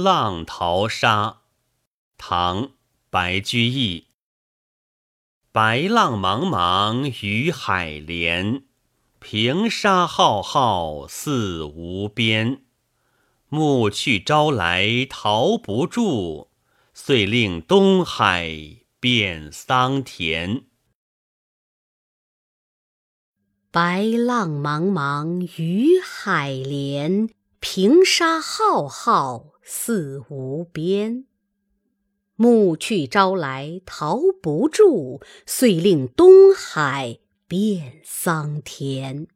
浪淘沙，唐·白居易。白浪茫茫与海连，平沙浩浩似无边。暮去朝来逃不住，遂令东海变桑田。白浪茫茫与海连，平沙浩浩似无边。暮去朝来逃不住，遂令东海变桑田。